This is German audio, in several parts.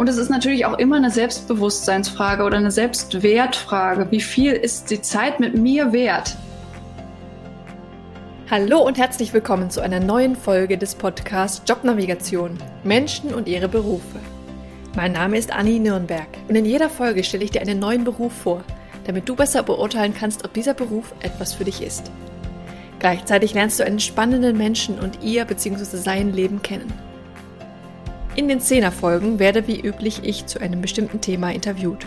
Und es ist natürlich auch immer eine Selbstbewusstseinsfrage oder eine Selbstwertfrage. Wie viel ist die Zeit mit mir wert? Hallo und herzlich willkommen zu einer neuen Folge des Podcasts Jobnavigation Menschen und ihre Berufe. Mein Name ist Anni Nürnberg und in jeder Folge stelle ich dir einen neuen Beruf vor, damit du besser beurteilen kannst, ob dieser Beruf etwas für dich ist. Gleichzeitig lernst du einen spannenden Menschen und ihr bzw. sein Leben kennen. In den Zehnerfolgen werde wie üblich ich zu einem bestimmten Thema interviewt.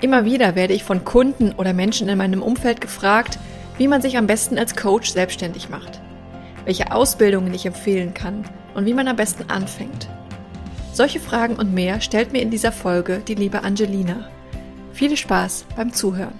Immer wieder werde ich von Kunden oder Menschen in meinem Umfeld gefragt, wie man sich am besten als Coach selbstständig macht, welche Ausbildungen ich empfehlen kann und wie man am besten anfängt. Solche Fragen und mehr stellt mir in dieser Folge die liebe Angelina. Viel Spaß beim Zuhören.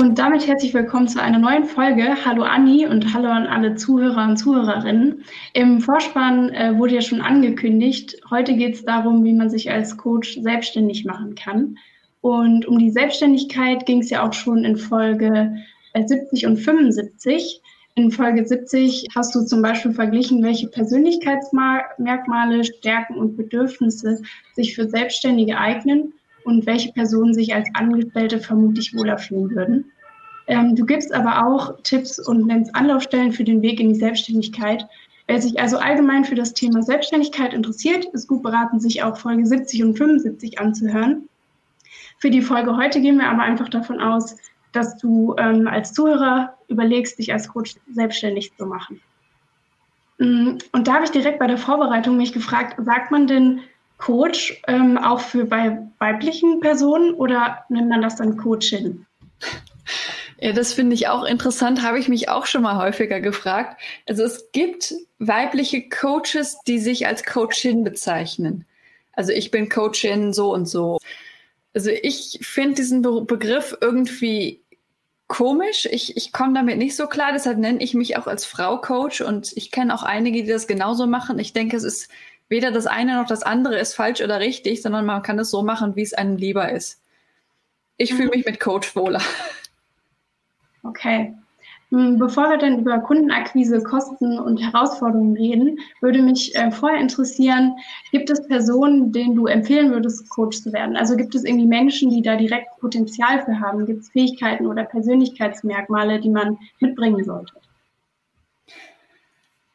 Und damit herzlich willkommen zu einer neuen Folge. Hallo Anni und hallo an alle Zuhörer und Zuhörerinnen. Im Vorspann äh, wurde ja schon angekündigt, heute geht es darum, wie man sich als Coach selbstständig machen kann. Und um die Selbstständigkeit ging es ja auch schon in Folge 70 äh, und 75. In Folge 70 hast du zum Beispiel verglichen, welche Persönlichkeitsmerkmale, Stärken und Bedürfnisse sich für Selbstständige eignen und welche Personen sich als Angestellte vermutlich wohler fühlen würden. Ähm, du gibst aber auch Tipps und nennst Anlaufstellen für den Weg in die Selbstständigkeit. Wer sich also allgemein für das Thema Selbstständigkeit interessiert, ist gut beraten, sich auch Folge 70 und 75 anzuhören. Für die Folge heute gehen wir aber einfach davon aus, dass du ähm, als Zuhörer überlegst, dich als Coach selbstständig zu machen. Mm, und da habe ich direkt bei der Vorbereitung mich gefragt, sagt man denn Coach ähm, auch für bei weiblichen Personen oder nennt man das dann Coachin? Ja, das finde ich auch interessant, habe ich mich auch schon mal häufiger gefragt. Also es gibt weibliche Coaches, die sich als Coachin bezeichnen. Also ich bin Coachin so und so. Also ich finde diesen Be Begriff irgendwie komisch. Ich, ich komme damit nicht so klar, deshalb nenne ich mich auch als Frau Coach und ich kenne auch einige, die das genauso machen. Ich denke, es ist weder das eine noch das andere ist falsch oder richtig, sondern man kann es so machen, wie es einem lieber ist. Ich mhm. fühle mich mit Coach wohler. Okay. Hm, bevor wir dann über Kundenakquise, Kosten und Herausforderungen reden, würde mich äh, vorher interessieren, gibt es Personen, denen du empfehlen würdest, Coach zu werden? Also gibt es irgendwie Menschen, die da direkt Potenzial für haben? Gibt es Fähigkeiten oder Persönlichkeitsmerkmale, die man mitbringen sollte?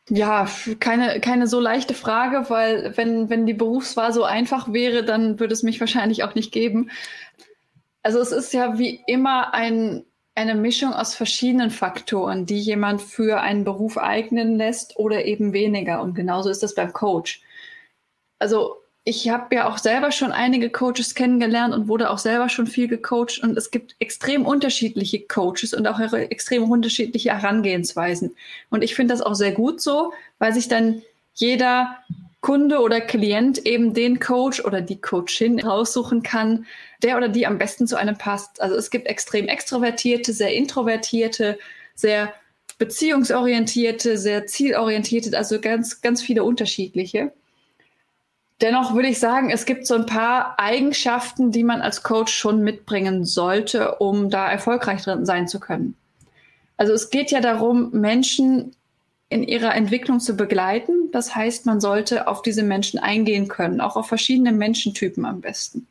Ja, keine, keine so leichte Frage, weil wenn, wenn die Berufswahl so einfach wäre, dann würde es mich wahrscheinlich auch nicht geben. Also es ist ja wie immer ein eine Mischung aus verschiedenen Faktoren, die jemand für einen Beruf eignen lässt oder eben weniger. Und genauso ist das beim Coach. Also ich habe ja auch selber schon einige Coaches kennengelernt und wurde auch selber schon viel gecoacht. Und es gibt extrem unterschiedliche Coaches und auch extrem unterschiedliche Herangehensweisen. Und ich finde das auch sehr gut so, weil sich dann jeder Kunde oder Klient eben den Coach oder die Coachin raussuchen kann, der oder die am besten zu einem passt. Also es gibt extrem extrovertierte, sehr introvertierte, sehr beziehungsorientierte, sehr zielorientierte, also ganz, ganz viele unterschiedliche. Dennoch würde ich sagen, es gibt so ein paar Eigenschaften, die man als Coach schon mitbringen sollte, um da erfolgreich drin sein zu können. Also es geht ja darum, Menschen in ihrer Entwicklung zu begleiten. Das heißt, man sollte auf diese Menschen eingehen können, auch auf verschiedene Menschentypen am besten.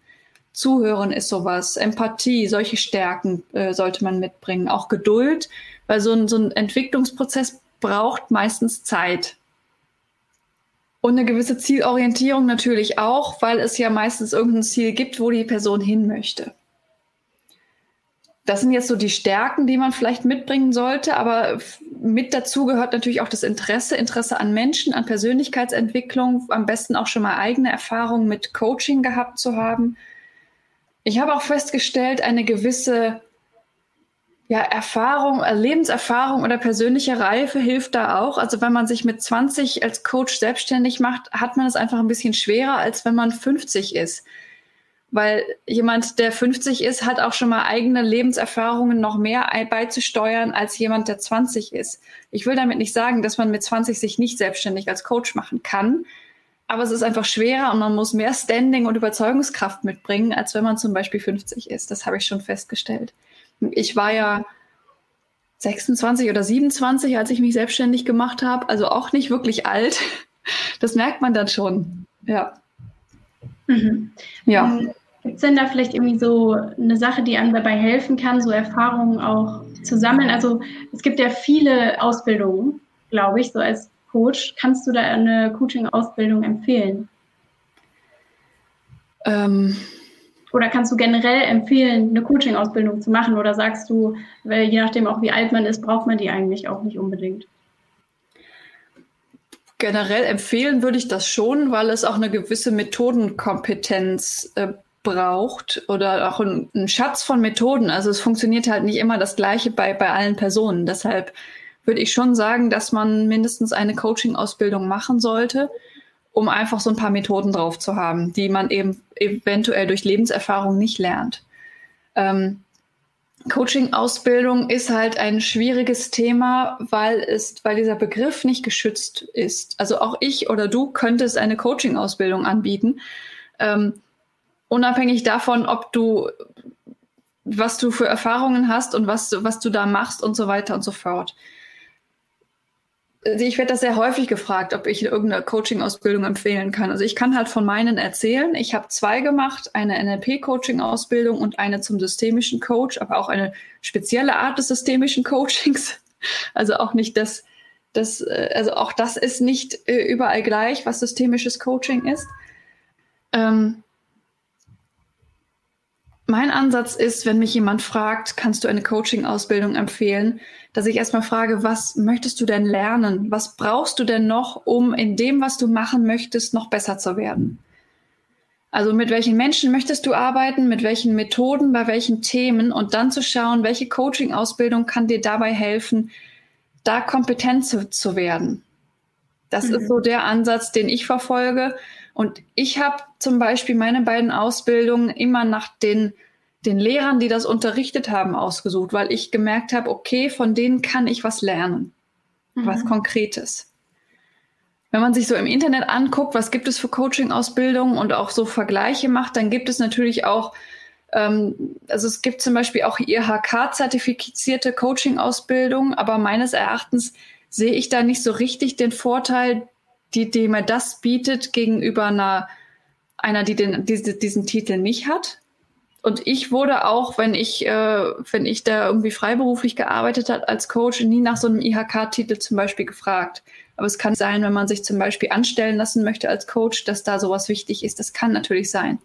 Zuhören ist sowas, Empathie, solche Stärken äh, sollte man mitbringen, auch Geduld, weil so ein, so ein Entwicklungsprozess braucht meistens Zeit. Und eine gewisse Zielorientierung natürlich auch, weil es ja meistens irgendein Ziel gibt, wo die Person hin möchte das sind jetzt so die Stärken, die man vielleicht mitbringen sollte, aber mit dazu gehört natürlich auch das Interesse, Interesse an Menschen, an Persönlichkeitsentwicklung, am besten auch schon mal eigene Erfahrungen mit Coaching gehabt zu haben. Ich habe auch festgestellt, eine gewisse ja, Erfahrung, äh, Lebenserfahrung oder persönliche Reife hilft da auch. Also wenn man sich mit 20 als Coach selbstständig macht, hat man es einfach ein bisschen schwerer, als wenn man 50 ist weil jemand, der 50 ist, hat auch schon mal eigene Lebenserfahrungen noch mehr beizusteuern als jemand, der 20 ist. Ich will damit nicht sagen, dass man mit 20 sich nicht selbstständig als Coach machen kann, aber es ist einfach schwerer und man muss mehr Standing und Überzeugungskraft mitbringen, als wenn man zum Beispiel 50 ist. Das habe ich schon festgestellt. Ich war ja 26 oder 27, als ich mich selbstständig gemacht habe, also auch nicht wirklich alt. das merkt man dann schon. Ja. Mhm. Ja. Gibt es denn da vielleicht irgendwie so eine Sache, die einem dabei helfen kann, so Erfahrungen auch zu sammeln? Also es gibt ja viele Ausbildungen, glaube ich, so als Coach. Kannst du da eine Coaching-Ausbildung empfehlen? Ähm. Oder kannst du generell empfehlen, eine Coaching-Ausbildung zu machen? Oder sagst du, weil je nachdem auch wie alt man ist, braucht man die eigentlich auch nicht unbedingt? Generell empfehlen würde ich das schon, weil es auch eine gewisse Methodenkompetenz äh, braucht oder auch ein, ein, Schatz von Methoden. Also es funktioniert halt nicht immer das Gleiche bei, bei allen Personen. Deshalb würde ich schon sagen, dass man mindestens eine Coaching-Ausbildung machen sollte, um einfach so ein paar Methoden drauf zu haben, die man eben eventuell durch Lebenserfahrung nicht lernt. Ähm, Coaching-Ausbildung ist halt ein schwieriges Thema, weil es, weil dieser Begriff nicht geschützt ist. Also auch ich oder du könntest eine Coaching-Ausbildung anbieten, ähm, unabhängig davon, ob du, was du für Erfahrungen hast und was, was du da machst und so weiter und so fort. Also ich werde das sehr häufig gefragt, ob ich irgendeine Coaching-Ausbildung empfehlen kann. Also ich kann halt von meinen erzählen. Ich habe zwei gemacht, eine NLP-Coaching-Ausbildung und eine zum systemischen Coach, aber auch eine spezielle Art des systemischen Coachings. Also auch nicht das, das äh, also auch das ist nicht äh, überall gleich, was systemisches Coaching ist. Ähm, mein Ansatz ist, wenn mich jemand fragt, kannst du eine Coaching-Ausbildung empfehlen, dass ich erstmal frage, was möchtest du denn lernen? Was brauchst du denn noch, um in dem, was du machen möchtest, noch besser zu werden? Also mit welchen Menschen möchtest du arbeiten, mit welchen Methoden, bei welchen Themen und dann zu schauen, welche Coaching-Ausbildung kann dir dabei helfen, da kompetent zu, zu werden. Das mhm. ist so der Ansatz, den ich verfolge. Und ich habe zum Beispiel meine beiden Ausbildungen immer nach den, den Lehrern, die das unterrichtet haben, ausgesucht, weil ich gemerkt habe, okay, von denen kann ich was lernen, mhm. was Konkretes. Wenn man sich so im Internet anguckt, was gibt es für Coaching-Ausbildungen und auch so Vergleiche macht, dann gibt es natürlich auch, ähm, also es gibt zum Beispiel auch IHK-zertifizierte Coaching-Ausbildungen, aber meines Erachtens sehe ich da nicht so richtig den Vorteil, die, die mir das bietet gegenüber einer, einer, die den, diese, diesen Titel nicht hat. Und ich wurde auch, wenn ich, äh, wenn ich da irgendwie freiberuflich gearbeitet hat als Coach, nie nach so einem IHK-Titel zum Beispiel gefragt. Aber es kann sein, wenn man sich zum Beispiel anstellen lassen möchte als Coach, dass da sowas wichtig ist. Das kann natürlich sein.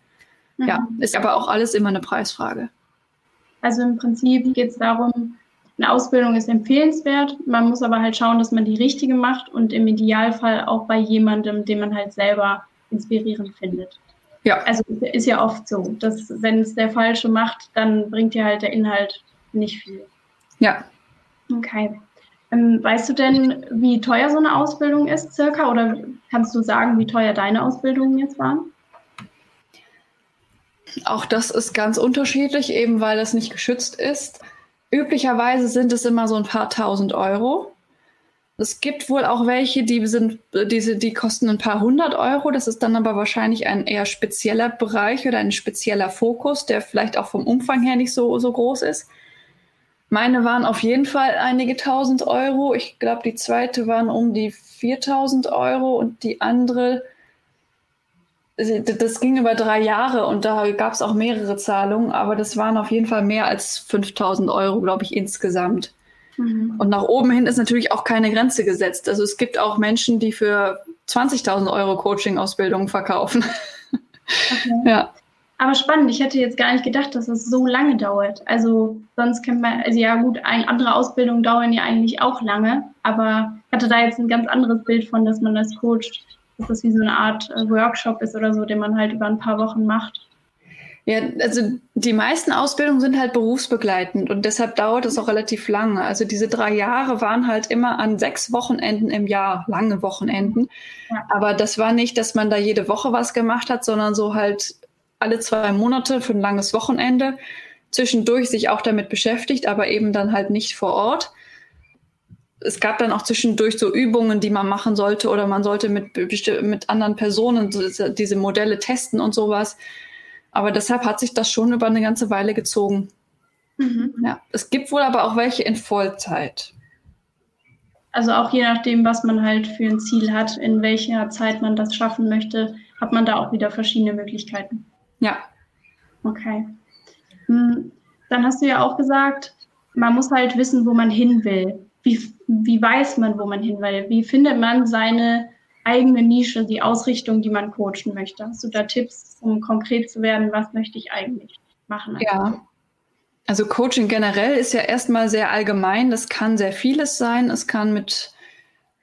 Mhm. Ja, ist aber auch alles immer eine Preisfrage. Also im Prinzip geht es darum, eine Ausbildung ist empfehlenswert. Man muss aber halt schauen, dass man die richtige macht und im Idealfall auch bei jemandem, den man halt selber inspirierend findet. Ja. Also ist ja oft so, dass wenn es der Falsche macht, dann bringt dir halt der Inhalt nicht viel. Ja. Okay. Ähm, weißt du denn, wie teuer so eine Ausbildung ist, circa? Oder kannst du sagen, wie teuer deine Ausbildungen jetzt waren? Auch das ist ganz unterschiedlich, eben weil das nicht geschützt ist. Üblicherweise sind es immer so ein paar tausend Euro. Es gibt wohl auch welche, die sind, diese, die kosten ein paar hundert Euro. Das ist dann aber wahrscheinlich ein eher spezieller Bereich oder ein spezieller Fokus, der vielleicht auch vom Umfang her nicht so, so groß ist. Meine waren auf jeden Fall einige tausend Euro. Ich glaube, die zweite waren um die 4000 Euro und die andere das ging über drei Jahre und da gab es auch mehrere Zahlungen, aber das waren auf jeden Fall mehr als 5000 Euro, glaube ich, insgesamt. Mhm. Und nach oben hin ist natürlich auch keine Grenze gesetzt. Also es gibt auch Menschen, die für 20.000 Euro Coaching-Ausbildungen verkaufen. Okay. Ja. Aber spannend, ich hätte jetzt gar nicht gedacht, dass es so lange dauert. Also sonst kennt man, also ja gut, ein, andere Ausbildungen dauern ja eigentlich auch lange, aber ich hatte da jetzt ein ganz anderes Bild von, dass man als Coach dass das wie so eine Art äh, Workshop ist oder so, den man halt über ein paar Wochen macht. Ja, also die meisten Ausbildungen sind halt berufsbegleitend und deshalb dauert es auch relativ lange. Also diese drei Jahre waren halt immer an sechs Wochenenden im Jahr, lange Wochenenden. Ja. Aber das war nicht, dass man da jede Woche was gemacht hat, sondern so halt alle zwei Monate für ein langes Wochenende. Zwischendurch sich auch damit beschäftigt, aber eben dann halt nicht vor Ort es gab dann auch zwischendurch so Übungen, die man machen sollte oder man sollte mit, mit anderen Personen diese Modelle testen und sowas. Aber deshalb hat sich das schon über eine ganze Weile gezogen. Mhm. Ja. Es gibt wohl aber auch welche in Vollzeit. Also auch je nachdem, was man halt für ein Ziel hat, in welcher Zeit man das schaffen möchte, hat man da auch wieder verschiedene Möglichkeiten. Ja. Okay. Hm, dann hast du ja auch gesagt, man muss halt wissen, wo man hin will. Wie, wie weiß man, wo man hin will? Wie findet man seine eigene Nische, die Ausrichtung, die man coachen möchte? Hast du da Tipps, um konkret zu werden, was möchte ich eigentlich machen? Ja. Also Coaching generell ist ja erstmal sehr allgemein. Das kann sehr vieles sein. Es kann mit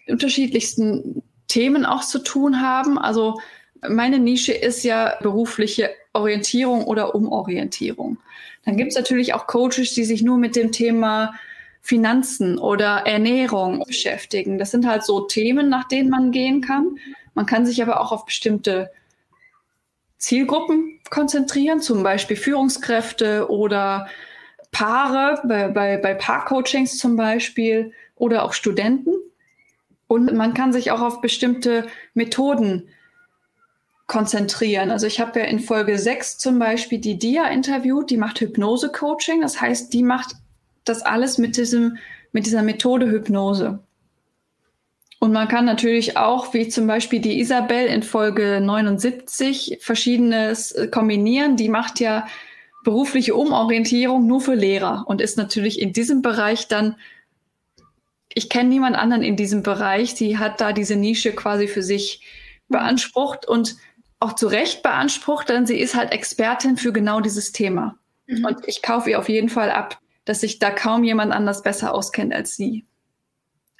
unterschiedlichsten Themen auch zu tun haben. Also meine Nische ist ja berufliche Orientierung oder Umorientierung. Dann gibt es natürlich auch Coaches, die sich nur mit dem Thema Finanzen oder Ernährung beschäftigen. Das sind halt so Themen, nach denen man gehen kann. Man kann sich aber auch auf bestimmte Zielgruppen konzentrieren, zum Beispiel Führungskräfte oder Paare, bei, bei, bei Paarcoachings zum Beispiel oder auch Studenten. Und man kann sich auch auf bestimmte Methoden konzentrieren. Also ich habe ja in Folge 6 zum Beispiel die Dia interviewt, die macht Hypnose-Coaching. Das heißt, die macht das alles mit, diesem, mit dieser Methode Hypnose. Und man kann natürlich auch, wie zum Beispiel die Isabel in Folge 79, verschiedenes äh, kombinieren. Die macht ja berufliche Umorientierung nur für Lehrer und ist natürlich in diesem Bereich dann, ich kenne niemand anderen in diesem Bereich, die hat da diese Nische quasi für sich beansprucht und auch zu Recht beansprucht, denn sie ist halt Expertin für genau dieses Thema. Mhm. Und ich kaufe ihr auf jeden Fall ab, dass sich da kaum jemand anders besser auskennt als sie.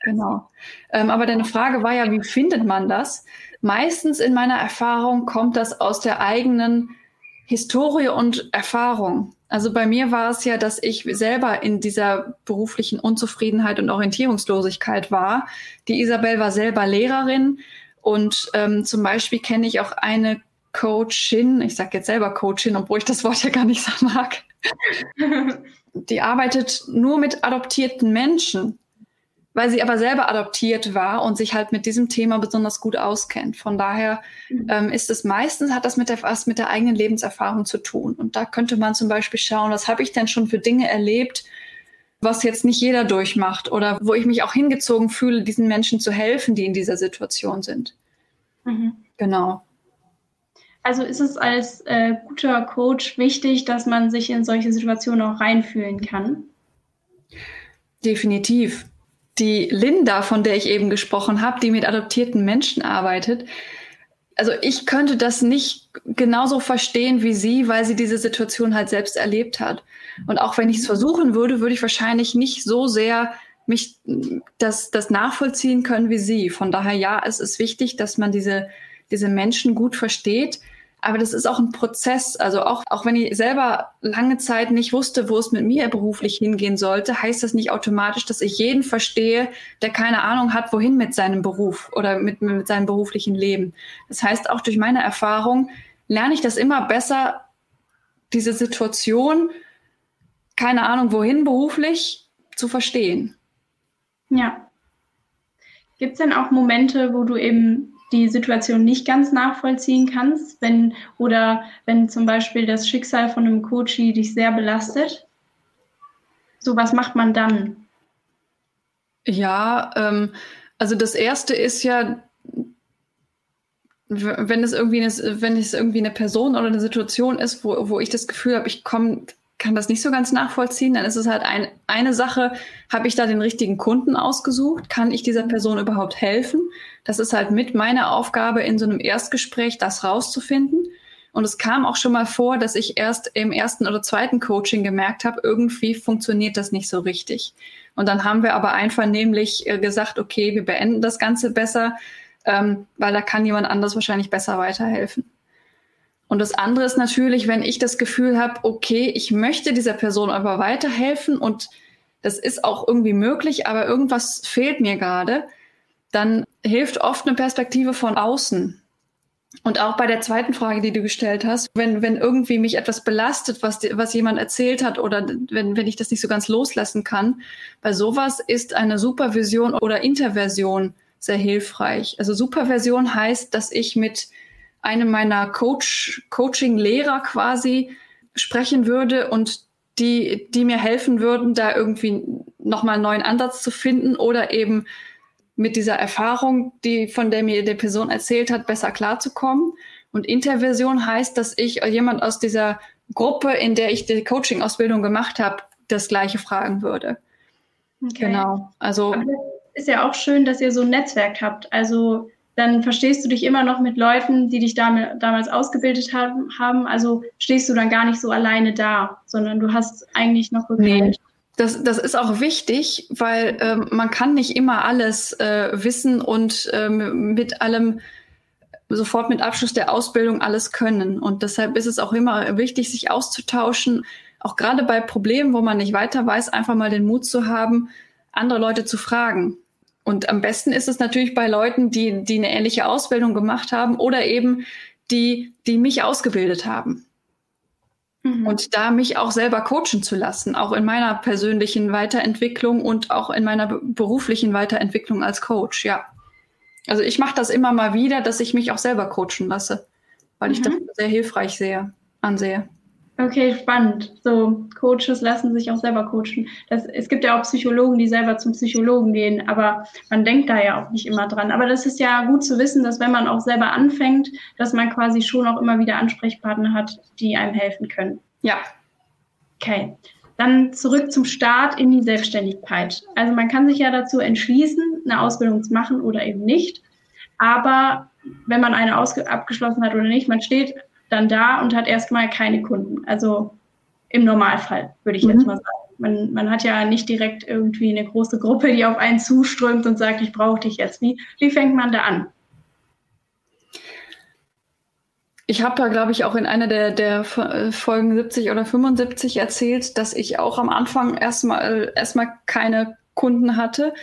Genau. Ähm, aber deine Frage war ja, wie findet man das? Meistens in meiner Erfahrung kommt das aus der eigenen Historie und Erfahrung. Also bei mir war es ja, dass ich selber in dieser beruflichen Unzufriedenheit und Orientierungslosigkeit war. Die Isabel war selber Lehrerin und ähm, zum Beispiel kenne ich auch eine Coachin, ich sage jetzt selber Coachin, obwohl ich das Wort ja gar nicht so mag. die arbeitet nur mit adoptierten Menschen, weil sie aber selber adoptiert war und sich halt mit diesem Thema besonders gut auskennt. Von daher mhm. ähm, ist es meistens, hat das mit der, was mit der eigenen Lebenserfahrung zu tun. Und da könnte man zum Beispiel schauen, was habe ich denn schon für Dinge erlebt, was jetzt nicht jeder durchmacht oder wo ich mich auch hingezogen fühle, diesen Menschen zu helfen, die in dieser Situation sind. Mhm. Genau. Also ist es als äh, guter Coach wichtig, dass man sich in solche Situationen auch reinfühlen kann? Definitiv. Die Linda, von der ich eben gesprochen habe, die mit adoptierten Menschen arbeitet, also ich könnte das nicht genauso verstehen wie sie, weil sie diese Situation halt selbst erlebt hat. Und auch wenn ich es versuchen würde, würde ich wahrscheinlich nicht so sehr mich das, das nachvollziehen können wie sie. Von daher ja, es ist wichtig, dass man diese, diese Menschen gut versteht. Aber das ist auch ein Prozess. Also auch, auch wenn ich selber lange Zeit nicht wusste, wo es mit mir beruflich hingehen sollte, heißt das nicht automatisch, dass ich jeden verstehe, der keine Ahnung hat, wohin mit seinem Beruf oder mit, mit seinem beruflichen Leben. Das heißt, auch durch meine Erfahrung lerne ich das immer besser, diese Situation, keine Ahnung wohin beruflich, zu verstehen. Ja. Gibt es denn auch Momente, wo du eben die Situation nicht ganz nachvollziehen kannst, wenn oder wenn zum Beispiel das Schicksal von einem Coachie dich sehr belastet? So was macht man dann? Ja, ähm, also das erste ist ja, wenn es irgendwie eine, wenn es irgendwie eine Person oder eine Situation ist, wo, wo ich das Gefühl habe, ich komme kann das nicht so ganz nachvollziehen. Dann ist es halt ein, eine Sache, habe ich da den richtigen Kunden ausgesucht? Kann ich dieser Person überhaupt helfen? Das ist halt mit meiner Aufgabe in so einem Erstgespräch, das rauszufinden. Und es kam auch schon mal vor, dass ich erst im ersten oder zweiten Coaching gemerkt habe, irgendwie funktioniert das nicht so richtig. Und dann haben wir aber einvernehmlich äh, gesagt, okay, wir beenden das Ganze besser, ähm, weil da kann jemand anders wahrscheinlich besser weiterhelfen. Und das andere ist natürlich, wenn ich das Gefühl habe, okay, ich möchte dieser Person aber weiterhelfen und das ist auch irgendwie möglich, aber irgendwas fehlt mir gerade, dann hilft oft eine Perspektive von außen. Und auch bei der zweiten Frage, die du gestellt hast, wenn, wenn irgendwie mich etwas belastet, was, was jemand erzählt hat oder wenn, wenn ich das nicht so ganz loslassen kann, bei sowas ist eine Supervision oder Interversion sehr hilfreich. Also Superversion heißt, dass ich mit einem meiner Coach, Coaching-Lehrer quasi sprechen würde und die, die mir helfen würden, da irgendwie nochmal einen neuen Ansatz zu finden oder eben mit dieser Erfahrung, die von der mir die Person erzählt hat, besser klarzukommen. Und Interversion heißt, dass ich jemand aus dieser Gruppe, in der ich die Coaching-Ausbildung gemacht habe, das Gleiche fragen würde. Okay. Genau. Also ist ja auch schön, dass ihr so ein Netzwerk habt. Also dann verstehst du dich immer noch mit Leuten, die dich damit, damals ausgebildet haben, haben. Also stehst du dann gar nicht so alleine da, sondern du hast eigentlich noch Rückhalt. Das, das ist auch wichtig, weil ähm, man kann nicht immer alles äh, wissen und ähm, mit allem sofort mit Abschluss der Ausbildung alles können. Und deshalb ist es auch immer wichtig, sich auszutauschen, auch gerade bei Problemen, wo man nicht weiter weiß, einfach mal den Mut zu haben, andere Leute zu fragen. Und am besten ist es natürlich bei Leuten, die, die eine ähnliche Ausbildung gemacht haben oder eben die, die mich ausgebildet haben. Mhm. Und da mich auch selber coachen zu lassen, auch in meiner persönlichen Weiterentwicklung und auch in meiner beruflichen Weiterentwicklung als Coach, ja. Also ich mache das immer mal wieder, dass ich mich auch selber coachen lasse, weil mhm. ich das sehr hilfreich sehe, ansehe. Okay, spannend. So, Coaches lassen sich auch selber coachen. Das, es gibt ja auch Psychologen, die selber zum Psychologen gehen, aber man denkt da ja auch nicht immer dran. Aber das ist ja gut zu wissen, dass wenn man auch selber anfängt, dass man quasi schon auch immer wieder Ansprechpartner hat, die einem helfen können. Ja. Okay. Dann zurück zum Start in die Selbstständigkeit. Also man kann sich ja dazu entschließen, eine Ausbildung zu machen oder eben nicht. Aber wenn man eine abgeschlossen hat oder nicht, man steht dann da und hat erstmal keine Kunden. Also im Normalfall, würde ich mhm. jetzt mal sagen. Man, man hat ja nicht direkt irgendwie eine große Gruppe, die auf einen zuströmt und sagt, ich brauche dich jetzt. Wie, wie fängt man da an? Ich habe da, glaube ich, auch in einer der, der Folgen 70 oder 75 erzählt, dass ich auch am Anfang erstmal erstmal keine Kunden hatte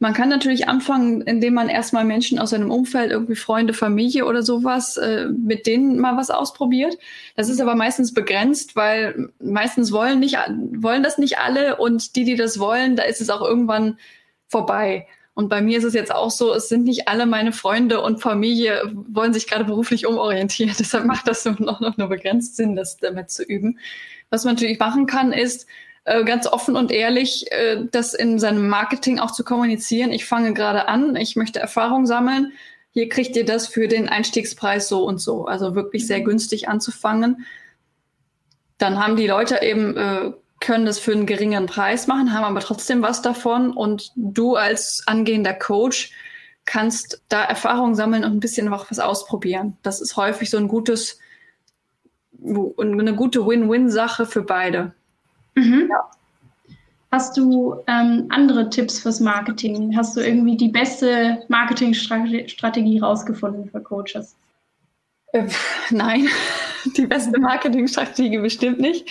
man kann natürlich anfangen, indem man erstmal Menschen aus seinem Umfeld, irgendwie Freunde, Familie oder sowas, äh, mit denen mal was ausprobiert. Das ist aber meistens begrenzt, weil meistens wollen nicht, wollen das nicht alle und die, die das wollen, da ist es auch irgendwann vorbei. Und bei mir ist es jetzt auch so, es sind nicht alle meine Freunde und Familie wollen sich gerade beruflich umorientieren. Deshalb macht das noch, noch nur begrenzt Sinn, das damit zu üben. Was man natürlich machen kann, ist, äh, ganz offen und ehrlich äh, das in seinem Marketing auch zu kommunizieren. Ich fange gerade an, ich möchte Erfahrung sammeln. Hier kriegt ihr das für den Einstiegspreis so und so. Also wirklich sehr mhm. günstig anzufangen. Dann haben die Leute eben äh, können das für einen geringeren Preis machen, haben aber trotzdem was davon. Und du als angehender Coach kannst da Erfahrung sammeln und ein bisschen was ausprobieren. Das ist häufig so ein gutes, eine gute Win-Win-Sache für beide. Mhm. Ja. Hast du ähm, andere Tipps fürs Marketing? Hast du irgendwie die beste Marketingstrategie rausgefunden für Coaches? Äh, nein, die beste Marketingstrategie bestimmt nicht.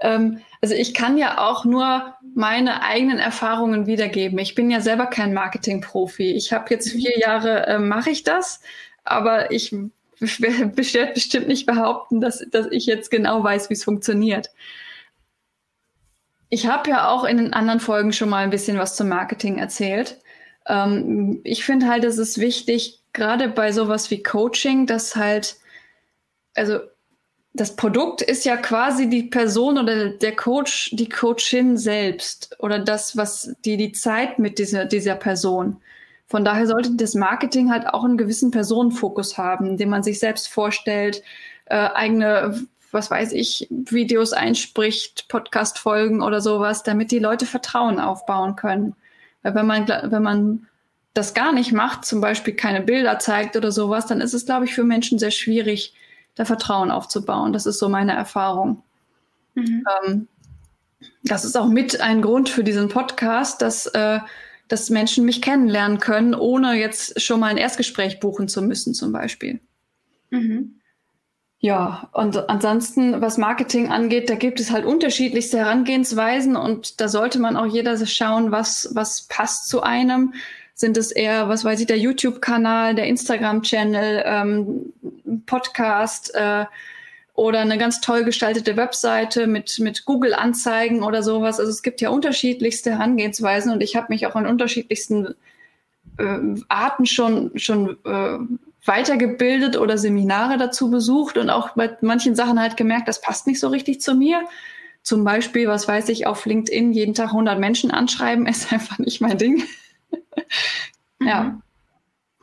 Ähm, also ich kann ja auch nur meine eigenen Erfahrungen wiedergeben. Ich bin ja selber kein Marketingprofi. Ich habe jetzt vier Jahre, äh, mache ich das, aber ich werde bestimmt nicht behaupten, dass, dass ich jetzt genau weiß, wie es funktioniert. Ich habe ja auch in den anderen Folgen schon mal ein bisschen was zum Marketing erzählt. Ähm, ich finde halt, es ist wichtig, gerade bei sowas wie Coaching, dass halt, also das Produkt ist ja quasi die Person oder der Coach, die Coachin selbst oder das, was die, die Zeit mit dieser, dieser Person. Von daher sollte das Marketing halt auch einen gewissen Personenfokus haben, indem man sich selbst vorstellt, äh, eigene was weiß ich, Videos einspricht, Podcast-Folgen oder sowas, damit die Leute Vertrauen aufbauen können. Weil wenn man, wenn man das gar nicht macht, zum Beispiel keine Bilder zeigt oder sowas, dann ist es, glaube ich, für Menschen sehr schwierig, da Vertrauen aufzubauen. Das ist so meine Erfahrung. Mhm. Ähm, das ist auch mit ein Grund für diesen Podcast, dass, äh, dass Menschen mich kennenlernen können, ohne jetzt schon mal ein Erstgespräch buchen zu müssen, zum Beispiel. Mhm. Ja, und ansonsten, was Marketing angeht, da gibt es halt unterschiedlichste Herangehensweisen und da sollte man auch jeder schauen, was, was passt zu einem. Sind es eher, was weiß ich, der YouTube-Kanal, der Instagram-Channel, ähm, Podcast äh, oder eine ganz toll gestaltete Webseite mit, mit Google-Anzeigen oder sowas. Also es gibt ja unterschiedlichste Herangehensweisen und ich habe mich auch an unterschiedlichsten äh, Arten schon, schon äh, weitergebildet oder Seminare dazu besucht und auch bei manchen Sachen halt gemerkt, das passt nicht so richtig zu mir. Zum Beispiel, was weiß ich, auf LinkedIn jeden Tag 100 Menschen anschreiben, ist einfach nicht mein Ding. Mhm. Ja.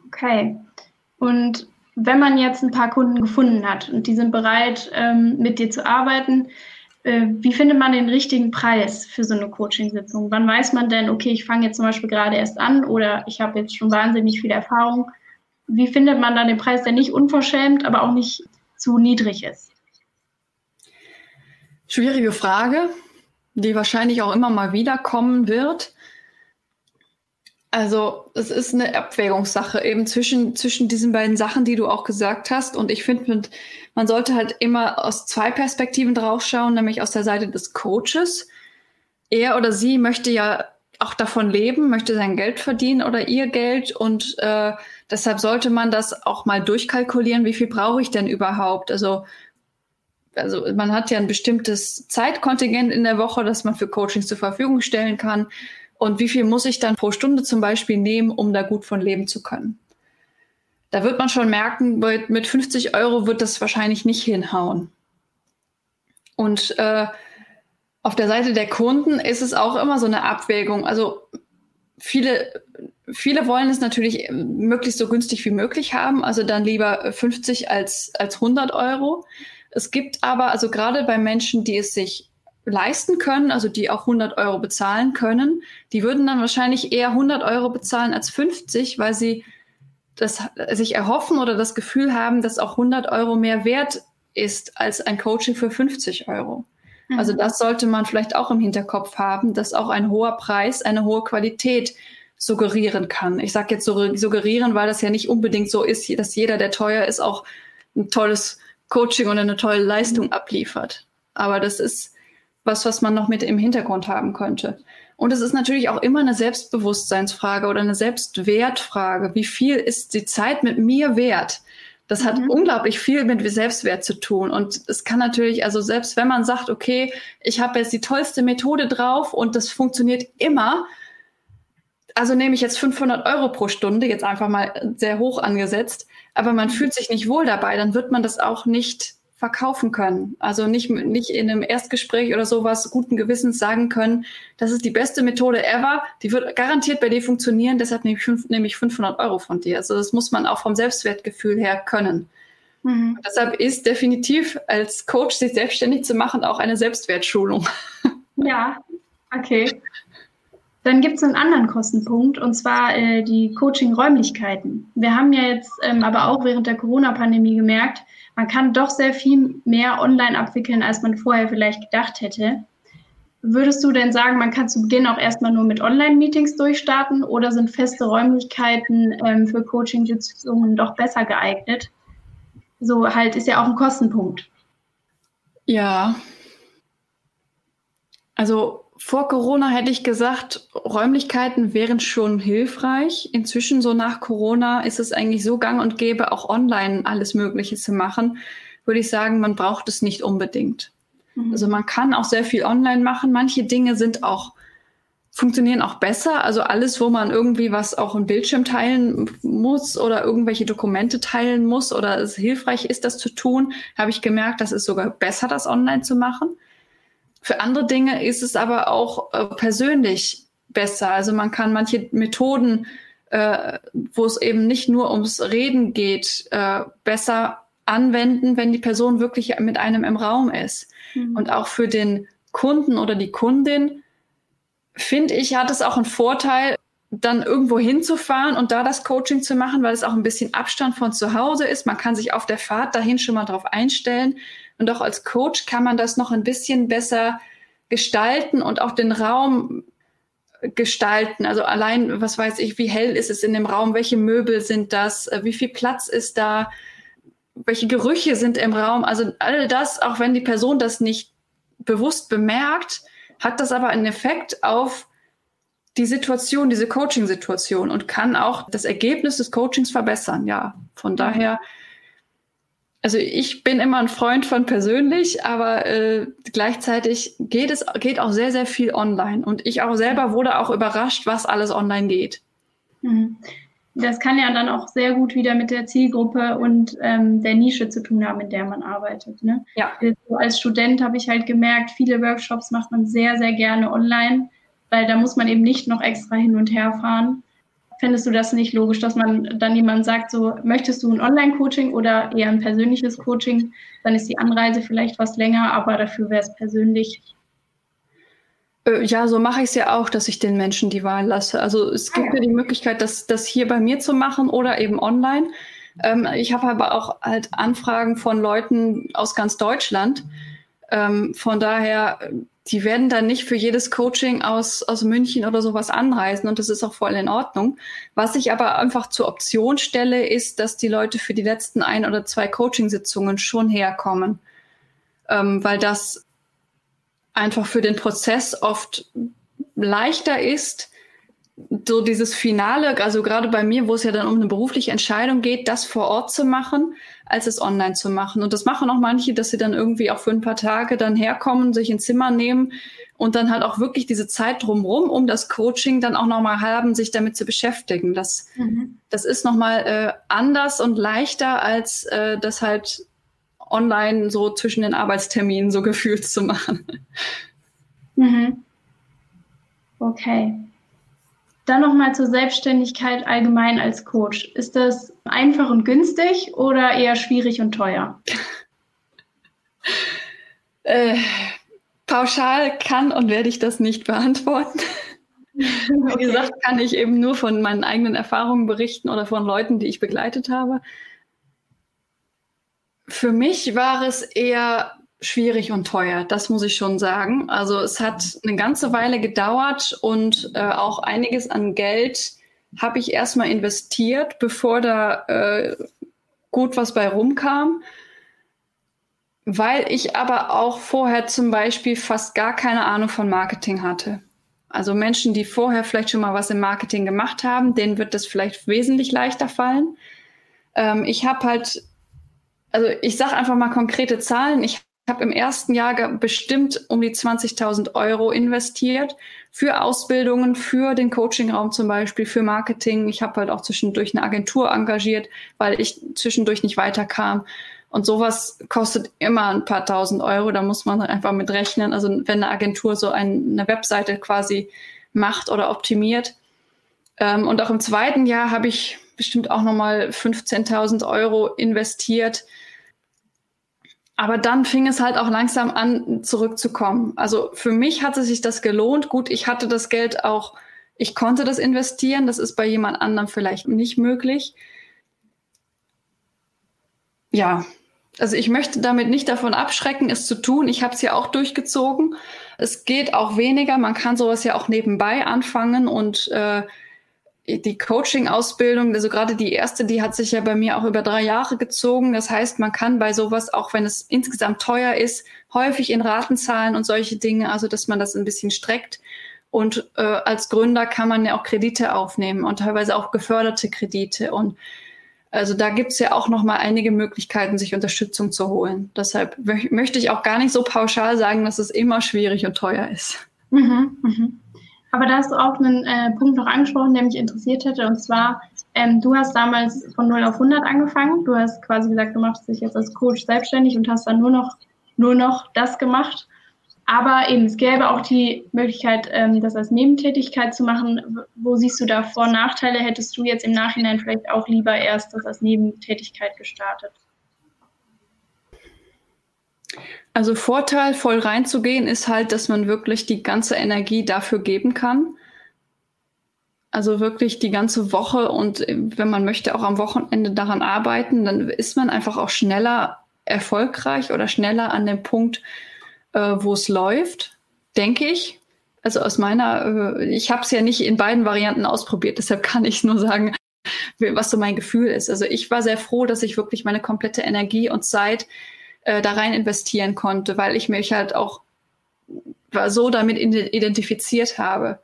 Okay. Und wenn man jetzt ein paar Kunden gefunden hat und die sind bereit, ähm, mit dir zu arbeiten, äh, wie findet man den richtigen Preis für so eine Coaching-Sitzung? Wann weiß man denn, okay, ich fange jetzt zum Beispiel gerade erst an oder ich habe jetzt schon wahnsinnig viel Erfahrung? Wie findet man dann den Preis, der nicht unverschämt, aber auch nicht zu niedrig ist? Schwierige Frage, die wahrscheinlich auch immer mal wieder kommen wird. Also es ist eine Abwägungssache eben zwischen, zwischen diesen beiden Sachen, die du auch gesagt hast. Und ich finde, man sollte halt immer aus zwei Perspektiven draufschauen, nämlich aus der Seite des Coaches. Er oder sie möchte ja auch davon leben, möchte sein Geld verdienen oder ihr Geld. Und äh, deshalb sollte man das auch mal durchkalkulieren, wie viel brauche ich denn überhaupt? Also also man hat ja ein bestimmtes Zeitkontingent in der Woche, das man für Coachings zur Verfügung stellen kann. Und wie viel muss ich dann pro Stunde zum Beispiel nehmen, um da gut von leben zu können? Da wird man schon merken, mit 50 Euro wird das wahrscheinlich nicht hinhauen. Und äh, auf der Seite der Kunden ist es auch immer so eine Abwägung. Also viele, viele wollen es natürlich möglichst so günstig wie möglich haben, also dann lieber 50 als, als 100 Euro. Es gibt aber, also gerade bei Menschen, die es sich leisten können, also die auch 100 Euro bezahlen können, die würden dann wahrscheinlich eher 100 Euro bezahlen als 50, weil sie das sich erhoffen oder das Gefühl haben, dass auch 100 Euro mehr wert ist als ein Coaching für 50 Euro. Mhm. Also das sollte man vielleicht auch im Hinterkopf haben, dass auch ein hoher Preis eine hohe Qualität suggerieren kann. Ich sage jetzt suggerieren, weil das ja nicht unbedingt so ist, dass jeder, der teuer ist, auch ein tolles Coaching und eine tolle Leistung mhm. abliefert. Aber das ist was, was man noch mit im Hintergrund haben könnte. Und es ist natürlich auch immer eine Selbstbewusstseinsfrage oder eine Selbstwertfrage. Wie viel ist die Zeit mit mir wert? Das hat mhm. unglaublich viel mit Selbstwert zu tun. Und es kann natürlich, also selbst wenn man sagt, okay, ich habe jetzt die tollste Methode drauf und das funktioniert immer, also nehme ich jetzt 500 Euro pro Stunde, jetzt einfach mal sehr hoch angesetzt, aber man mhm. fühlt sich nicht wohl dabei, dann wird man das auch nicht verkaufen können. Also nicht, nicht in einem Erstgespräch oder sowas guten Gewissens sagen können, das ist die beste Methode ever, die wird garantiert bei dir funktionieren, deshalb nehme ich, fünf, nehme ich 500 Euro von dir. Also das muss man auch vom Selbstwertgefühl her können. Mhm. Deshalb ist definitiv als Coach sich selbstständig zu machen auch eine Selbstwertschulung. Ja, okay. Dann gibt es einen anderen Kostenpunkt und zwar äh, die Coaching-Räumlichkeiten. Wir haben ja jetzt ähm, aber auch während der Corona-Pandemie gemerkt, man kann doch sehr viel mehr online abwickeln, als man vorher vielleicht gedacht hätte. Würdest du denn sagen, man kann zu Beginn auch erstmal nur mit Online-Meetings durchstarten oder sind feste Räumlichkeiten ähm, für Coaching-Sitzungen doch besser geeignet? So halt ist ja auch ein Kostenpunkt. Ja. Also vor Corona hätte ich gesagt, Räumlichkeiten wären schon hilfreich. Inzwischen, so nach Corona, ist es eigentlich so gang und gäbe, auch online alles Mögliche zu machen. Würde ich sagen, man braucht es nicht unbedingt. Mhm. Also man kann auch sehr viel online machen. Manche Dinge sind auch, funktionieren auch besser. Also alles, wo man irgendwie was auch im Bildschirm teilen muss oder irgendwelche Dokumente teilen muss oder es hilfreich ist, das zu tun, habe ich gemerkt, das ist sogar besser, das online zu machen. Für andere Dinge ist es aber auch äh, persönlich besser. Also man kann manche Methoden, äh, wo es eben nicht nur ums Reden geht, äh, besser anwenden, wenn die Person wirklich mit einem im Raum ist. Mhm. Und auch für den Kunden oder die Kundin, finde ich, hat es auch einen Vorteil, dann irgendwo hinzufahren und da das Coaching zu machen, weil es auch ein bisschen Abstand von zu Hause ist. Man kann sich auf der Fahrt dahin schon mal drauf einstellen. Und auch als Coach kann man das noch ein bisschen besser gestalten und auch den Raum gestalten. Also allein, was weiß ich, wie hell ist es in dem Raum, welche Möbel sind das, äh, wie viel Platz ist da, welche Gerüche sind im Raum. Also all das, auch wenn die Person das nicht bewusst bemerkt, hat das aber einen Effekt auf die Situation, diese Coaching-Situation und kann auch das Ergebnis des Coachings verbessern. Ja, von mhm. Also ich bin immer ein Freund von persönlich, aber äh, gleichzeitig geht es geht auch sehr sehr viel online und ich auch selber wurde auch überrascht, was alles online geht. Mhm. Das kann ja dann auch sehr gut wieder mit der Zielgruppe und ähm, der Nische zu tun haben, in der man arbeitet. Ne? Ja. Also als Student habe ich halt gemerkt, viele Workshops macht man sehr sehr gerne online, weil da muss man eben nicht noch extra hin und her fahren findest du das nicht logisch, dass man dann jemand sagt, so möchtest du ein Online-Coaching oder eher ein persönliches Coaching? Dann ist die Anreise vielleicht was länger, aber dafür wäre es persönlich. Äh, ja, so mache ich es ja auch, dass ich den Menschen die Wahl lasse. Also es gibt ah, ja. mir die Möglichkeit, das, das hier bei mir zu machen oder eben online. Ähm, ich habe aber auch halt Anfragen von Leuten aus ganz Deutschland. Ähm, von daher die werden dann nicht für jedes Coaching aus, aus München oder sowas anreisen und das ist auch voll in Ordnung. Was ich aber einfach zur Option stelle, ist, dass die Leute für die letzten ein oder zwei Coachingsitzungen schon herkommen, ähm, weil das einfach für den Prozess oft leichter ist, so dieses Finale, also gerade bei mir, wo es ja dann um eine berufliche Entscheidung geht, das vor Ort zu machen, als es online zu machen. Und das machen auch manche, dass sie dann irgendwie auch für ein paar Tage dann herkommen, sich ein Zimmer nehmen und dann halt auch wirklich diese Zeit drumherum, um das Coaching dann auch nochmal haben, sich damit zu beschäftigen. Das, mhm. das ist nochmal äh, anders und leichter, als äh, das halt online so zwischen den Arbeitsterminen so gefühlt zu machen. Mhm. Okay. Dann nochmal zur Selbstständigkeit allgemein als Coach. Ist das einfach und günstig oder eher schwierig und teuer? Äh, pauschal kann und werde ich das nicht beantworten. Wie gesagt, kann ich eben nur von meinen eigenen Erfahrungen berichten oder von Leuten, die ich begleitet habe. Für mich war es eher schwierig und teuer, das muss ich schon sagen. Also es hat eine ganze Weile gedauert und äh, auch einiges an Geld habe ich erstmal investiert, bevor da äh, gut was bei rumkam. Weil ich aber auch vorher zum Beispiel fast gar keine Ahnung von Marketing hatte. Also Menschen, die vorher vielleicht schon mal was im Marketing gemacht haben, denen wird das vielleicht wesentlich leichter fallen. Ähm, ich habe halt, also ich sage einfach mal konkrete Zahlen. Ich habe im ersten Jahr bestimmt um die 20.000 Euro investiert für Ausbildungen, für den Coachingraum zum Beispiel, für Marketing. Ich habe halt auch zwischendurch eine Agentur engagiert, weil ich zwischendurch nicht weiterkam. Und sowas kostet immer ein paar tausend Euro. Da muss man einfach mit rechnen. Also wenn eine Agentur so ein, eine Webseite quasi macht oder optimiert. Ähm, und auch im zweiten Jahr habe ich bestimmt auch nochmal 15.000 Euro investiert aber dann fing es halt auch langsam an, zurückzukommen. Also für mich hatte sich das gelohnt. Gut, ich hatte das Geld auch, ich konnte das investieren. Das ist bei jemand anderem vielleicht nicht möglich. Ja, also ich möchte damit nicht davon abschrecken, es zu tun. Ich habe es ja auch durchgezogen. Es geht auch weniger. Man kann sowas ja auch nebenbei anfangen und äh, die Coaching-Ausbildung, also gerade die erste, die hat sich ja bei mir auch über drei Jahre gezogen. Das heißt, man kann bei sowas, auch wenn es insgesamt teuer ist, häufig in Raten zahlen und solche Dinge, also dass man das ein bisschen streckt. Und äh, als Gründer kann man ja auch Kredite aufnehmen und teilweise auch geförderte Kredite. Und also da gibt's ja auch noch mal einige Möglichkeiten, sich Unterstützung zu holen. Deshalb möchte ich auch gar nicht so pauschal sagen, dass es immer schwierig und teuer ist. Mhm, mhm. Aber da hast du auch einen äh, Punkt noch angesprochen, der mich interessiert hätte. Und zwar, ähm, du hast damals von 0 auf 100 angefangen. Du hast quasi gesagt, du machst dich jetzt als Coach selbstständig und hast dann nur noch, nur noch das gemacht. Aber eben, es gäbe auch die Möglichkeit, ähm, das als Nebentätigkeit zu machen. Wo siehst du da Vor- Nachteile? Hättest du jetzt im Nachhinein vielleicht auch lieber erst das als Nebentätigkeit gestartet? Also Vorteil, voll reinzugehen, ist halt, dass man wirklich die ganze Energie dafür geben kann. Also wirklich die ganze Woche und wenn man möchte, auch am Wochenende daran arbeiten, dann ist man einfach auch schneller erfolgreich oder schneller an dem Punkt, äh, wo es läuft, denke ich. Also aus meiner, äh, ich habe es ja nicht in beiden Varianten ausprobiert, deshalb kann ich nur sagen, was so mein Gefühl ist. Also ich war sehr froh, dass ich wirklich meine komplette Energie und Zeit äh, da rein investieren konnte, weil ich mich halt auch so damit identifiziert habe.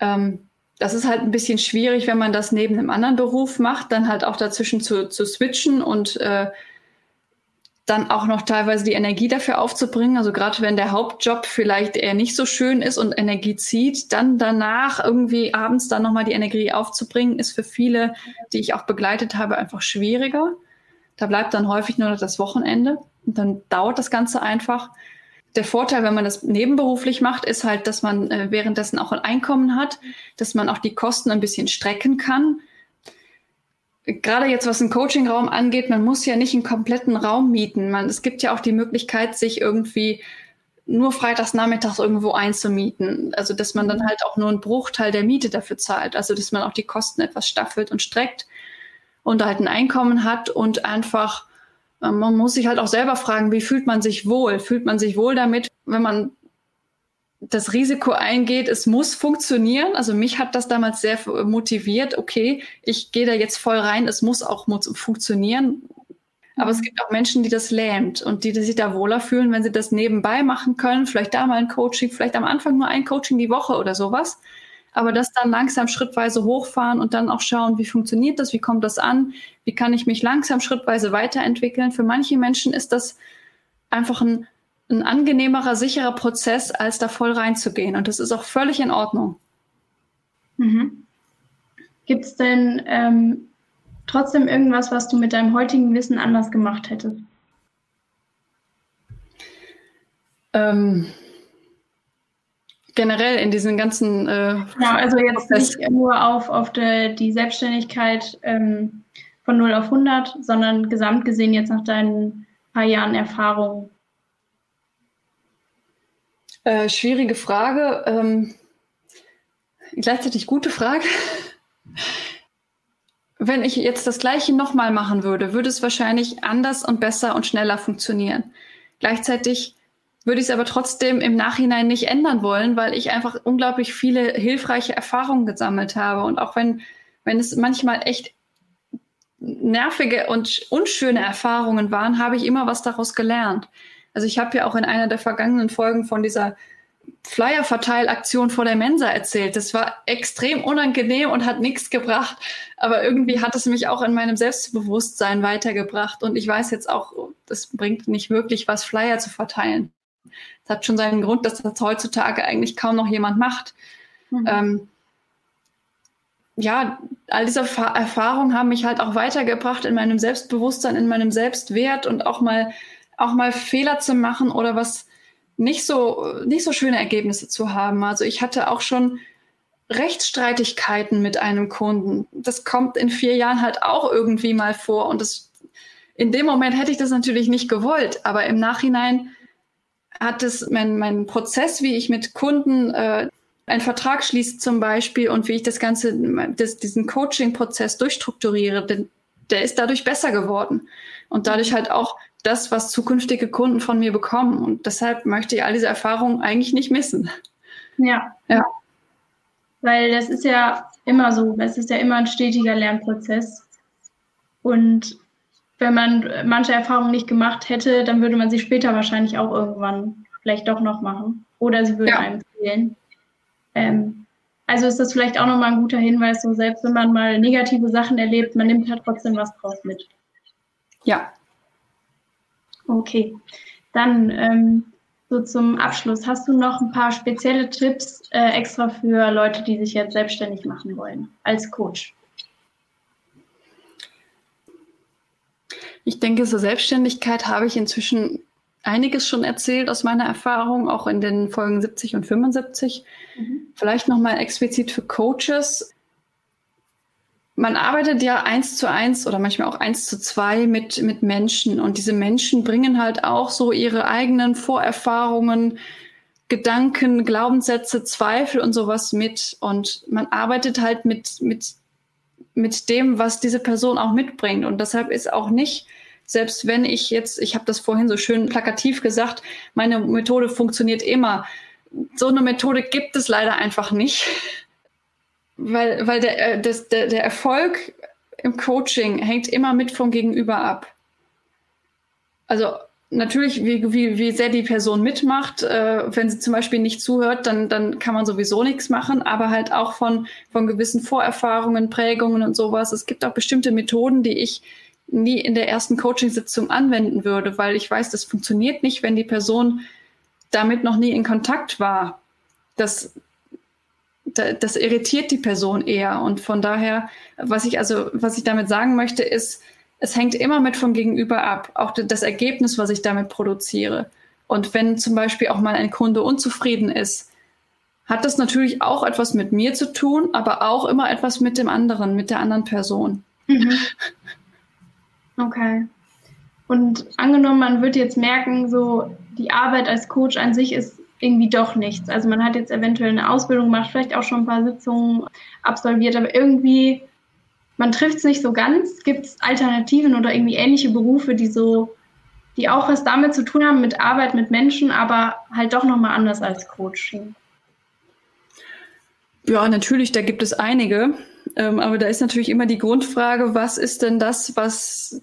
Ähm, das ist halt ein bisschen schwierig, wenn man das neben einem anderen Beruf macht, dann halt auch dazwischen zu, zu switchen und äh, dann auch noch teilweise die Energie dafür aufzubringen. Also gerade wenn der Hauptjob vielleicht eher nicht so schön ist und Energie zieht, dann danach irgendwie abends dann nochmal die Energie aufzubringen, ist für viele, die ich auch begleitet habe, einfach schwieriger. Da bleibt dann häufig nur noch das Wochenende und dann dauert das Ganze einfach. der Vorteil, wenn man das nebenberuflich macht, ist halt, dass man äh, währenddessen auch ein Einkommen hat, dass man auch die Kosten ein bisschen strecken kann. Gerade jetzt, was einen Coachingraum angeht, man muss ja nicht einen kompletten Raum mieten. Man, es gibt ja auch die Möglichkeit, sich irgendwie nur freitags nachmittags irgendwo einzumieten. Also, dass man dann halt auch nur einen Bruchteil der Miete dafür zahlt. Also, dass man auch die Kosten etwas staffelt und streckt und halt ein Einkommen hat und einfach ähm, man muss sich halt auch selber fragen, wie fühlt man sich wohl? Fühlt man sich wohl damit, wenn man das Risiko eingeht, es muss funktionieren. Also mich hat das damals sehr motiviert. Okay, ich gehe da jetzt voll rein, es muss auch funktionieren. Aber es gibt auch Menschen, die das lähmt und die, die sich da wohler fühlen, wenn sie das nebenbei machen können. Vielleicht da mal ein Coaching, vielleicht am Anfang nur ein Coaching die Woche oder sowas aber das dann langsam schrittweise hochfahren und dann auch schauen, wie funktioniert das, wie kommt das an, wie kann ich mich langsam schrittweise weiterentwickeln. Für manche Menschen ist das einfach ein, ein angenehmerer, sicherer Prozess, als da voll reinzugehen. Und das ist auch völlig in Ordnung. Mhm. Gibt es denn ähm, trotzdem irgendwas, was du mit deinem heutigen Wissen anders gemacht hättest? Ähm, generell in diesen ganzen. Äh, ja, also jetzt Prozess. nicht nur auf, auf de, die Selbstständigkeit ähm, von 0 auf 100, sondern gesamt gesehen jetzt nach deinen paar Jahren Erfahrung. Äh, schwierige Frage. Ähm, gleichzeitig gute Frage. Wenn ich jetzt das Gleiche nochmal machen würde, würde es wahrscheinlich anders und besser und schneller funktionieren. Gleichzeitig würde ich es aber trotzdem im Nachhinein nicht ändern wollen, weil ich einfach unglaublich viele hilfreiche Erfahrungen gesammelt habe. Und auch wenn, wenn es manchmal echt nervige und unschöne Erfahrungen waren, habe ich immer was daraus gelernt. Also ich habe ja auch in einer der vergangenen Folgen von dieser Flyer-Verteilaktion vor der Mensa erzählt. Das war extrem unangenehm und hat nichts gebracht. Aber irgendwie hat es mich auch in meinem Selbstbewusstsein weitergebracht. Und ich weiß jetzt auch, das bringt nicht wirklich was, Flyer zu verteilen. Das hat schon seinen Grund, dass das heutzutage eigentlich kaum noch jemand macht. Mhm. Ähm, ja, all diese Erfahrungen haben mich halt auch weitergebracht in meinem Selbstbewusstsein, in meinem Selbstwert und auch mal, auch mal Fehler zu machen oder was nicht so, nicht so schöne Ergebnisse zu haben. Also ich hatte auch schon Rechtsstreitigkeiten mit einem Kunden. Das kommt in vier Jahren halt auch irgendwie mal vor und das, in dem Moment hätte ich das natürlich nicht gewollt, aber im Nachhinein hat es mein, mein Prozess, wie ich mit Kunden äh, einen Vertrag schließe zum Beispiel und wie ich das Ganze, das, diesen Coaching-Prozess durchstrukturiere, denn der ist dadurch besser geworden. Und dadurch halt auch das, was zukünftige Kunden von mir bekommen. Und deshalb möchte ich all diese Erfahrungen eigentlich nicht missen. Ja. Ja. Weil das ist ja immer so, es ist ja immer ein stetiger Lernprozess. Und wenn man manche Erfahrungen nicht gemacht hätte, dann würde man sie später wahrscheinlich auch irgendwann vielleicht doch noch machen. Oder sie würden ja. einem fehlen. Ähm, also ist das vielleicht auch nochmal ein guter Hinweis, so selbst wenn man mal negative Sachen erlebt, man nimmt halt trotzdem was draus mit. Ja. Okay. Dann ähm, so zum Abschluss. Hast du noch ein paar spezielle Tipps äh, extra für Leute, die sich jetzt selbstständig machen wollen als Coach? Ich denke, zur Selbstständigkeit habe ich inzwischen einiges schon erzählt aus meiner Erfahrung, auch in den Folgen 70 und 75. Mhm. Vielleicht nochmal explizit für Coaches. Man arbeitet ja eins zu eins oder manchmal auch eins zu zwei mit, mit Menschen und diese Menschen bringen halt auch so ihre eigenen Vorerfahrungen, Gedanken, Glaubenssätze, Zweifel und sowas mit und man arbeitet halt mit, mit mit dem, was diese Person auch mitbringt. Und deshalb ist auch nicht, selbst wenn ich jetzt, ich habe das vorhin so schön plakativ gesagt, meine Methode funktioniert immer. So eine Methode gibt es leider einfach nicht, weil, weil der, äh, das, der, der Erfolg im Coaching hängt immer mit vom Gegenüber ab. Also natürlich, wie, wie, wie sehr die Person mitmacht. Äh, wenn sie zum Beispiel nicht zuhört, dann, dann kann man sowieso nichts machen, aber halt auch von, von gewissen Vorerfahrungen, Prägungen und sowas. Es gibt auch bestimmte Methoden, die ich nie in der ersten Coachingsitzung anwenden würde, weil ich weiß, das funktioniert nicht, wenn die Person damit noch nie in Kontakt war. Das, das irritiert die Person eher. Und von daher, was ich also, was ich damit sagen möchte, ist, es hängt immer mit vom Gegenüber ab, auch das Ergebnis, was ich damit produziere. Und wenn zum Beispiel auch mal ein Kunde unzufrieden ist, hat das natürlich auch etwas mit mir zu tun, aber auch immer etwas mit dem anderen, mit der anderen Person. Mhm. Okay. Und angenommen, man wird jetzt merken, so die Arbeit als Coach an sich ist irgendwie doch nichts. Also man hat jetzt eventuell eine Ausbildung gemacht, vielleicht auch schon ein paar Sitzungen absolviert, aber irgendwie, man trifft es nicht so ganz. Gibt es Alternativen oder irgendwie ähnliche Berufe, die so, die auch was damit zu tun haben, mit Arbeit mit Menschen, aber halt doch nochmal anders als Coaching? Ja, natürlich, da gibt es einige. Ähm, aber da ist natürlich immer die Grundfrage, was ist denn das, was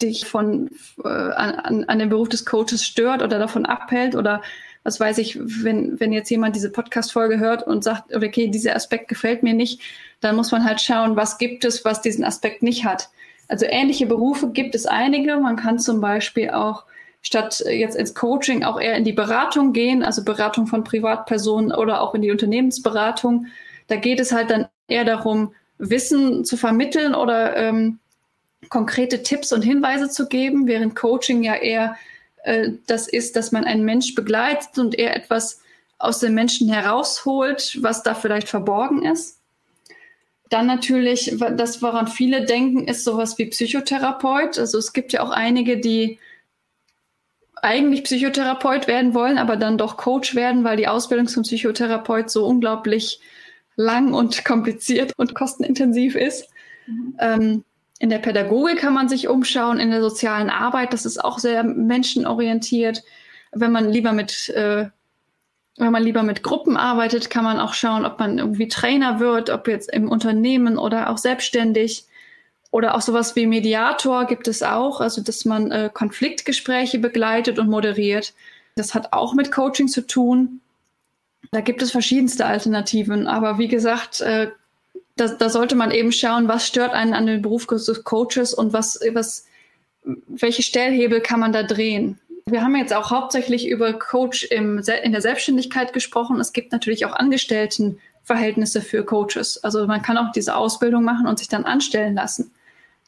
dich von äh, an, an dem Beruf des Coaches stört oder davon abhält oder was weiß ich, wenn, wenn jetzt jemand diese Podcast-Folge hört und sagt, okay, dieser Aspekt gefällt mir nicht, dann muss man halt schauen, was gibt es, was diesen Aspekt nicht hat. Also ähnliche Berufe gibt es einige. Man kann zum Beispiel auch statt jetzt ins Coaching auch eher in die Beratung gehen, also Beratung von Privatpersonen oder auch in die Unternehmensberatung. Da geht es halt dann eher darum, Wissen zu vermitteln oder ähm, konkrete Tipps und Hinweise zu geben, während Coaching ja eher äh, das ist, dass man einen Mensch begleitet und eher etwas aus dem Menschen herausholt, was da vielleicht verborgen ist. Dann natürlich, das, woran viele denken, ist sowas wie Psychotherapeut. Also es gibt ja auch einige, die eigentlich Psychotherapeut werden wollen, aber dann doch Coach werden, weil die Ausbildung zum Psychotherapeut so unglaublich lang und kompliziert und kostenintensiv ist. Mhm. Ähm, in der Pädagogik kann man sich umschauen, in der sozialen Arbeit, das ist auch sehr menschenorientiert. Wenn man lieber mit, äh, wenn man lieber mit Gruppen arbeitet, kann man auch schauen, ob man irgendwie Trainer wird, ob jetzt im Unternehmen oder auch selbstständig. Oder auch sowas wie Mediator gibt es auch, also dass man äh, Konfliktgespräche begleitet und moderiert. Das hat auch mit Coaching zu tun. Da gibt es verschiedenste Alternativen, aber wie gesagt, äh, da, da sollte man eben schauen, was stört einen an den Beruf des Coaches und was, was, welche Stellhebel kann man da drehen. Wir haben jetzt auch hauptsächlich über Coach im, in der Selbstständigkeit gesprochen. Es gibt natürlich auch Angestelltenverhältnisse für Coaches. Also man kann auch diese Ausbildung machen und sich dann anstellen lassen.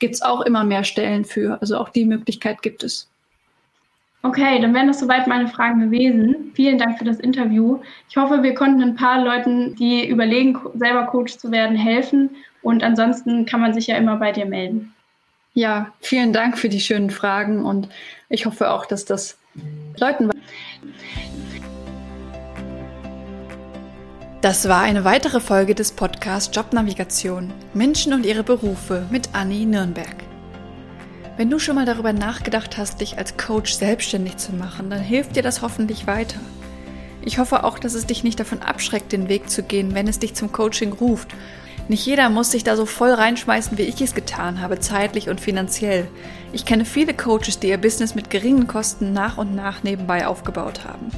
Gibt es auch immer mehr Stellen für. Also auch die Möglichkeit gibt es. Okay, dann wären das soweit meine Fragen gewesen. Vielen Dank für das Interview. Ich hoffe, wir konnten ein paar Leuten, die überlegen, selber Coach zu werden, helfen. Und ansonsten kann man sich ja immer bei dir melden. Ja, vielen Dank für die schönen Fragen und ich hoffe auch, dass das Leuten. Das war eine weitere Folge des Podcasts Jobnavigation Menschen und ihre Berufe mit Anni Nürnberg. Wenn du schon mal darüber nachgedacht hast, dich als Coach selbstständig zu machen, dann hilft dir das hoffentlich weiter. Ich hoffe auch, dass es dich nicht davon abschreckt, den Weg zu gehen, wenn es dich zum Coaching ruft. Nicht jeder muss sich da so voll reinschmeißen, wie ich es getan habe, zeitlich und finanziell. Ich kenne viele Coaches, die ihr Business mit geringen Kosten nach und nach nebenbei aufgebaut haben.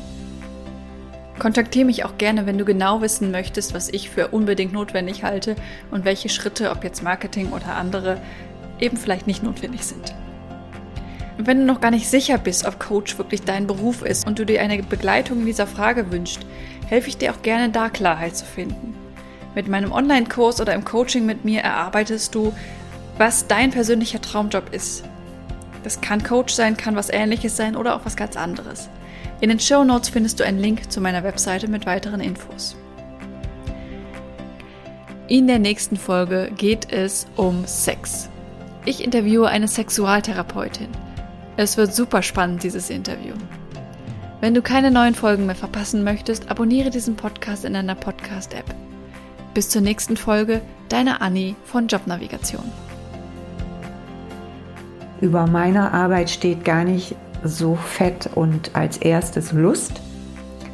Kontaktiere mich auch gerne, wenn du genau wissen möchtest, was ich für unbedingt notwendig halte und welche Schritte, ob jetzt Marketing oder andere, eben vielleicht nicht notwendig sind. wenn du noch gar nicht sicher bist, ob Coach wirklich dein Beruf ist und du dir eine Begleitung in dieser Frage wünschst, helfe ich dir auch gerne da Klarheit zu finden. Mit meinem Online-Kurs oder im Coaching mit mir erarbeitest du, was dein persönlicher Traumjob ist. Das kann Coach sein, kann was ähnliches sein oder auch was ganz anderes. In den Show Notes findest du einen Link zu meiner Webseite mit weiteren Infos. In der nächsten Folge geht es um Sex. Ich interviewe eine Sexualtherapeutin. Es wird super spannend, dieses Interview. Wenn du keine neuen Folgen mehr verpassen möchtest, abonniere diesen Podcast in deiner Podcast-App. Bis zur nächsten Folge, deine Anni von Jobnavigation. Über meiner Arbeit steht gar nicht so fett und als erstes Lust,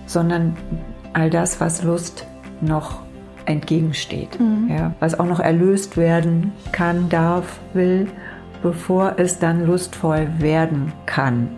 sondern all das, was Lust noch entgegensteht. Mhm. Ja, was auch noch erlöst werden kann, darf, will, bevor es dann lustvoll werden kann.